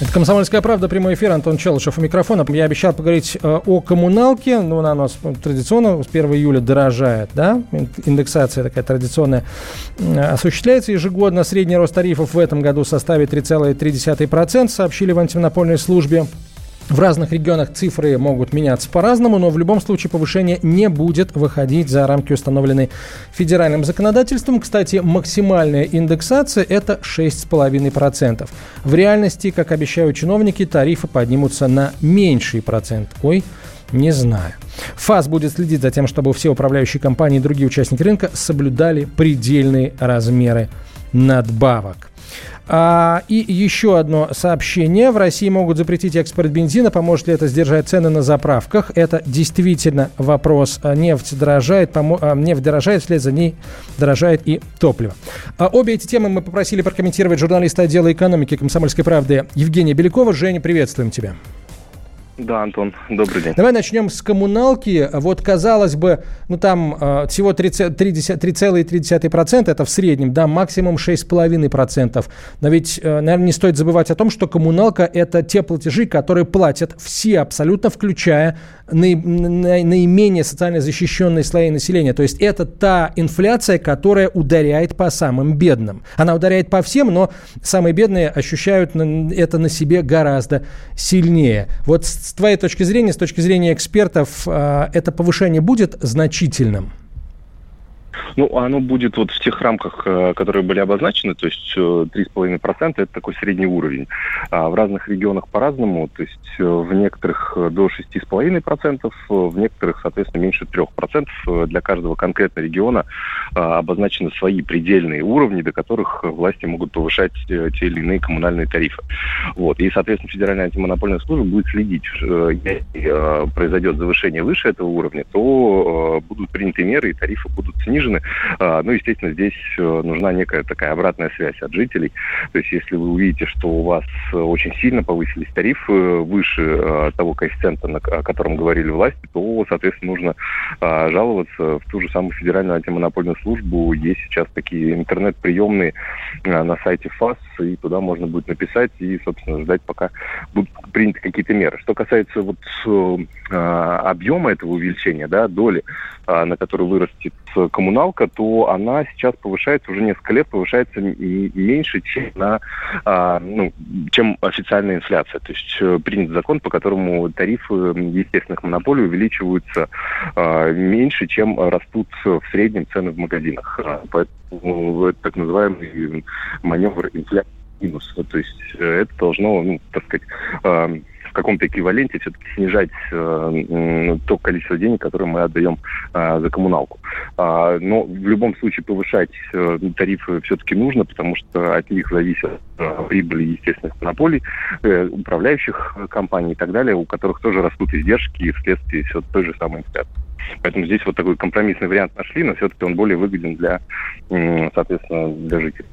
Это «Комсомольская правда», прямой эфир, Антон Челышев у микрофона. Я обещал поговорить э, о коммуналке. Ну, она у нас традиционно с 1 июля дорожает, да? Индексация такая традиционная э, осуществляется ежегодно. Средний рост тарифов в этом году составит 3,3%, сообщили в антимонопольной службе. В разных регионах цифры могут меняться по-разному, но в любом случае повышение не будет выходить за рамки, установленные федеральным законодательством. Кстати, максимальная индексация – это 6,5%. В реальности, как обещают чиновники, тарифы поднимутся на меньший процент. Ой, не знаю. ФАС будет следить за тем, чтобы все управляющие компании и другие участники рынка соблюдали предельные размеры надбавок. А, и еще одно сообщение. В России могут запретить экспорт бензина. Поможет ли это сдержать цены на заправках? Это действительно вопрос. А, нефть дорожает, помо... а, нефть дорожает, вслед за ней дорожает и топливо. А, обе эти темы мы попросили прокомментировать журналиста отдела экономики «Комсомольской правды» Евгения Белякова. Женя, приветствуем тебя. Да, Антон, добрый день. Давай начнем с коммуналки. Вот, казалось бы, ну там э, всего 3,3% это в среднем, да, максимум 6,5%. Но ведь, э, наверное, не стоит забывать о том, что коммуналка – это те платежи, которые платят все абсолютно, включая наи, на, наименее социально защищенные слои населения. То есть это та инфляция, которая ударяет по самым бедным. Она ударяет по всем, но самые бедные ощущают это на себе гораздо сильнее. Вот с твоей точки зрения, с точки зрения экспертов, э, это повышение будет значительным? Ну, оно будет вот в тех рамках, э, которые были обозначены, то есть 3,5% э, это такой средний уровень. А в разных регионах по-разному, то есть э, в некоторых до 6,5%, в некоторых, соответственно, меньше 3%. Для каждого конкретного региона обозначены свои предельные уровни, до которых власти могут повышать те или иные коммунальные тарифы. Вот. И, соответственно, Федеральная антимонопольная служба будет следить, если произойдет завышение выше этого уровня, то будут приняты меры и тарифы будут снижены. А, ну, естественно, здесь э, нужна некая такая обратная связь от жителей. То есть, если вы увидите, что у вас э, очень сильно повысились тарифы выше э, того коэффициента, о котором говорили власти, то, соответственно, нужно а, жаловаться в ту же самую федеральную антимонопольную службу. Есть сейчас такие интернет-приемные на сайте ФАС, и туда можно будет написать и, собственно, ждать, пока будут приняты какие-то меры. Что касается вот объема этого увеличения, да, доли, на которую вырастет коммуналка, то она сейчас повышается уже несколько лет, повышается меньше, чем, на, а, ну, чем официальная инфляция. То есть э, принят закон, по которому тарифы естественных монополий увеличиваются а, меньше, чем растут в среднем цены в магазинах. А, поэтому это так называемый маневр инфляции минус. То есть э, это должно, ну, так сказать, в каком-то эквиваленте все-таки снижать э, то количество денег, которое мы отдаем э, за коммуналку. А, но в любом случае повышать э, тарифы все-таки нужно, потому что от них зависит э, прибыли естественных монополий, э, управляющих компаний и так далее, у которых тоже растут издержки вследствие все той же самой инфляции. Поэтому здесь вот такой компромиссный вариант нашли, но все-таки он более выгоден для, соответственно, для жителей.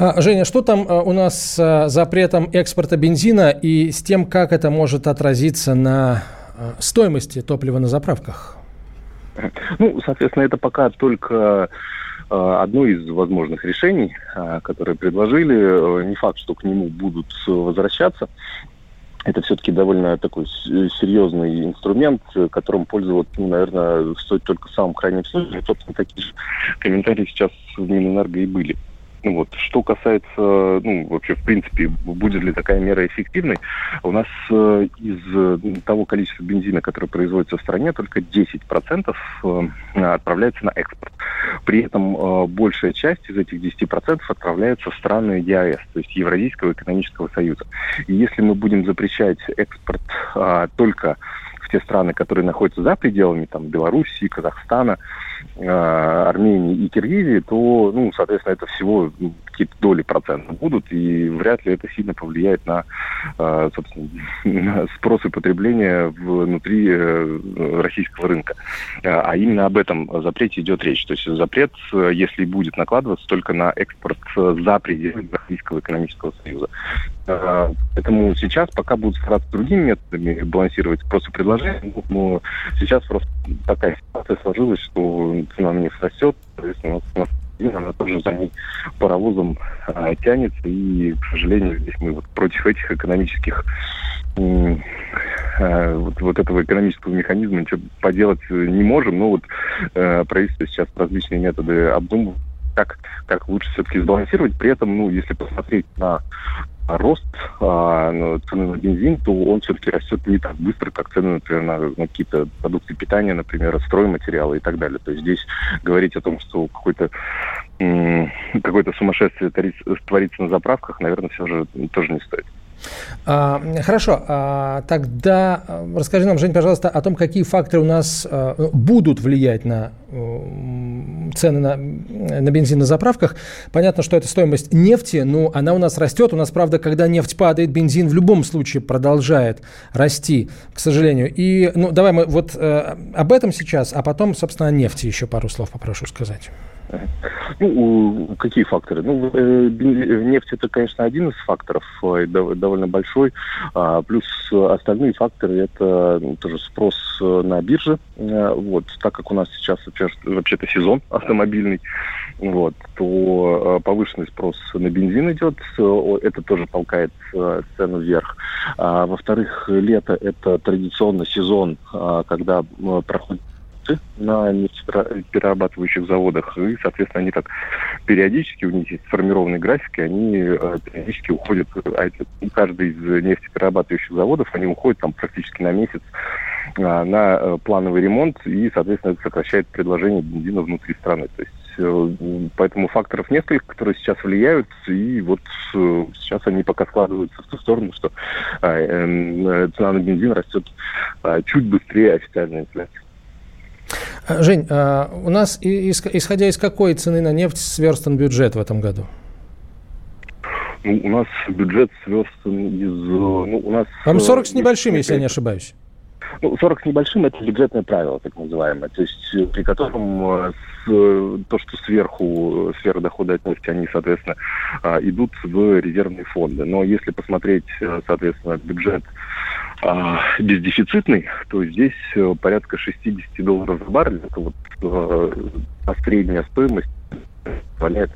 А, Женя, что там а, у нас с а, запретом экспорта бензина и с тем, как это может отразиться на стоимости топлива на заправках? Ну, соответственно, это пока только одно из возможных решений, которые предложили. Не факт, что к нему будут возвращаться. Это все-таки довольно такой серьезный инструмент, которым пользоваться, ну, наверное, стоит только в самом крайнем случае. Собственно, такие же комментарии сейчас в Минэнерго и были. Ну вот. Что касается, ну, вообще, в принципе, будет ли такая мера эффективной, у нас э, из э, того количества бензина, которое производится в стране, только 10% э, отправляется на экспорт. При этом э, большая часть из этих 10% отправляется в страны ЕАЭС, то есть Евразийского экономического союза. И если мы будем запрещать экспорт э, только в те страны, которые находятся за пределами там, Белоруссии, Казахстана, Армении и Киргизии, то, ну, соответственно, это всего ну, какие-то доли процента будут, и вряд ли это сильно повлияет на, собственно, на спрос и потребление внутри э, российского рынка. А именно об этом запрете идет речь. То есть запрет, если будет накладываться, только на экспорт за пределы Российского экономического союза. Поэтому сейчас пока будут стараться другими методами балансировать спрос и предложение, но сейчас просто такая ситуация сложилась, что цена на нефть растет, соответственно, нас она тоже за ней паровозом а, тянется, и, к сожалению, здесь мы вот против этих экономических а, вот, вот этого экономического механизма ничего поделать не можем, но вот э, правительство сейчас различные методы обдумывает, как, как лучше все-таки сбалансировать. При этом, ну, если посмотреть на рост а, ну, цены на бензин, то он все-таки растет не так быстро, как цены, например, на, на какие-то продукты питания, например, стройматериалы и так далее. То есть здесь говорить о том, что какой-то какое-то сумасшествие творится на заправках, наверное, все же тоже не стоит. А, хорошо, а, тогда а, расскажи нам, Жень, пожалуйста, о том, какие факторы у нас а, будут влиять на цены на, на бензин на заправках. Понятно, что это стоимость нефти, но она у нас растет. У нас, правда, когда нефть падает, бензин в любом случае продолжает расти, к сожалению. И, ну, давай мы вот а, об этом сейчас, а потом, собственно, о нефти еще пару слов попрошу сказать. Ну, какие факторы? Ну, э, нефть это, конечно, один из факторов, э, довольно большой. А, плюс остальные факторы это ну, тоже спрос э, на бирже. Вот, так как у нас сейчас вообще-то сезон автомобильный, вот, то повышенный спрос на бензин идет, это тоже толкает цену вверх. А, во-вторых, лето это традиционно сезон, когда проходит продукты на нефтеперерабатывающих заводах, и, соответственно, они так периодически, у них есть сформированные графики, они э, периодически уходят, а каждый из нефтеперерабатывающих заводов, они уходят там практически на месяц а, на э, плановый ремонт, и, соответственно, это сокращает предложение бензина внутри страны. То есть э, Поэтому факторов несколько, которые сейчас влияют, и вот сейчас они пока складываются в ту сторону, что цена на бензин растет чуть быстрее официальной инфляции. А, Жень, а, у нас, исходя из какой цены на нефть, сверстан бюджет в этом году? Ну, у нас бюджет сверстан из... Ну, у нас... Там 40 с небольшим, если я не ошибаюсь. Ну, 40 с небольшим – это бюджетное правило, так называемое, то есть э, при котором э, то, что сверху, сверх дохода от нефти, они, соответственно, а, идут в резервные фонды. Но если посмотреть, э, соответственно, бюджет а, бездефицитный, то здесь порядка 60 долларов за баррель. Это вот а, средняя стоимость позволяет,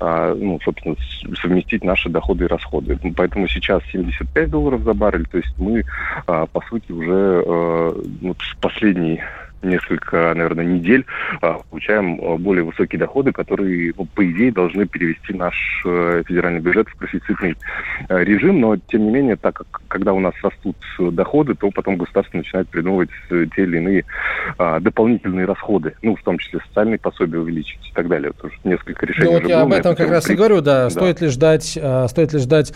а, ну, собственно, совместить наши доходы и расходы. Поэтому сейчас 75 долларов за баррель, то есть мы, а, по сути, уже а, вот последний несколько, наверное, недель а, получаем а, более высокие доходы, которые, ну, по идее, должны перевести наш э, федеральный бюджет в профицитный э, режим. Но, тем не менее, так как когда у нас растут доходы, то потом государство начинает придумывать э, те или иные а, дополнительные расходы, ну, в том числе социальные пособия увеличить и так далее. Уже несколько решений. Ну, вот я об этом как раз и говорю, да. да. Стоит ли ждать, стоит ли ждать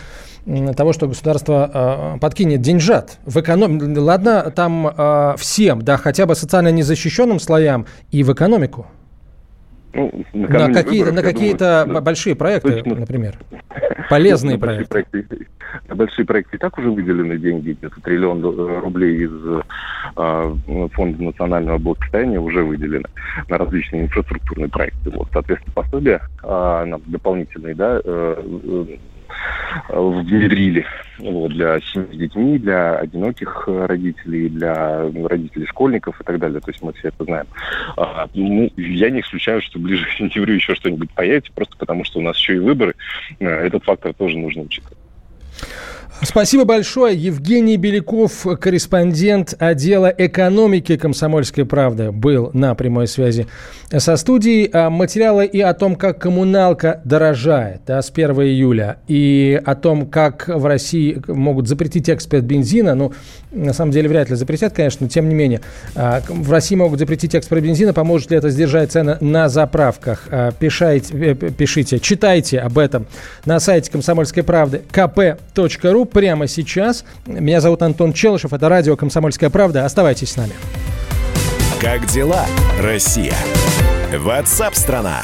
того, что государство подкинет деньжат в экономику. Ладно, там всем, да, хотя бы социально незащищенным слоям и в экономику? Ну, на какие-то, на какие-то думаю, большие проекты, точно. например. Полезные на проекты. Большие проекты. На большие проекты и так уже выделены деньги, где-то триллион рублей из а, Фонда национального благосостояния уже выделены на различные инфраструктурные проекты. Вот, соответственно, пособия а, нам дополнительные, да, э, внедрили вот, для семей с детьми, для одиноких родителей, для родителей школьников и так далее. То есть мы все это знаем. А, ну, я не исключаю, что ближе к сентябрю еще что-нибудь появится, просто потому что у нас еще и выборы. Э, этот фактор тоже нужно учитывать. Спасибо большое. Евгений Беляков, корреспондент отдела экономики «Комсомольской правды», был на прямой связи со студией. А материалы и о том, как коммуналка дорожает да, с 1 июля, и о том, как в России могут запретить экспорт бензина. Ну, на самом деле, вряд ли запретят, конечно, но тем не менее. А, в России могут запретить экспорт бензина. Поможет ли это сдержать цены на заправках? А, пишите, э, пишите, читайте об этом на сайте «Комсомольской правды» kp.ru прямо сейчас. Меня зовут Антон Челышев, это радио «Комсомольская правда». Оставайтесь с нами. Как дела, Россия? WhatsApp страна.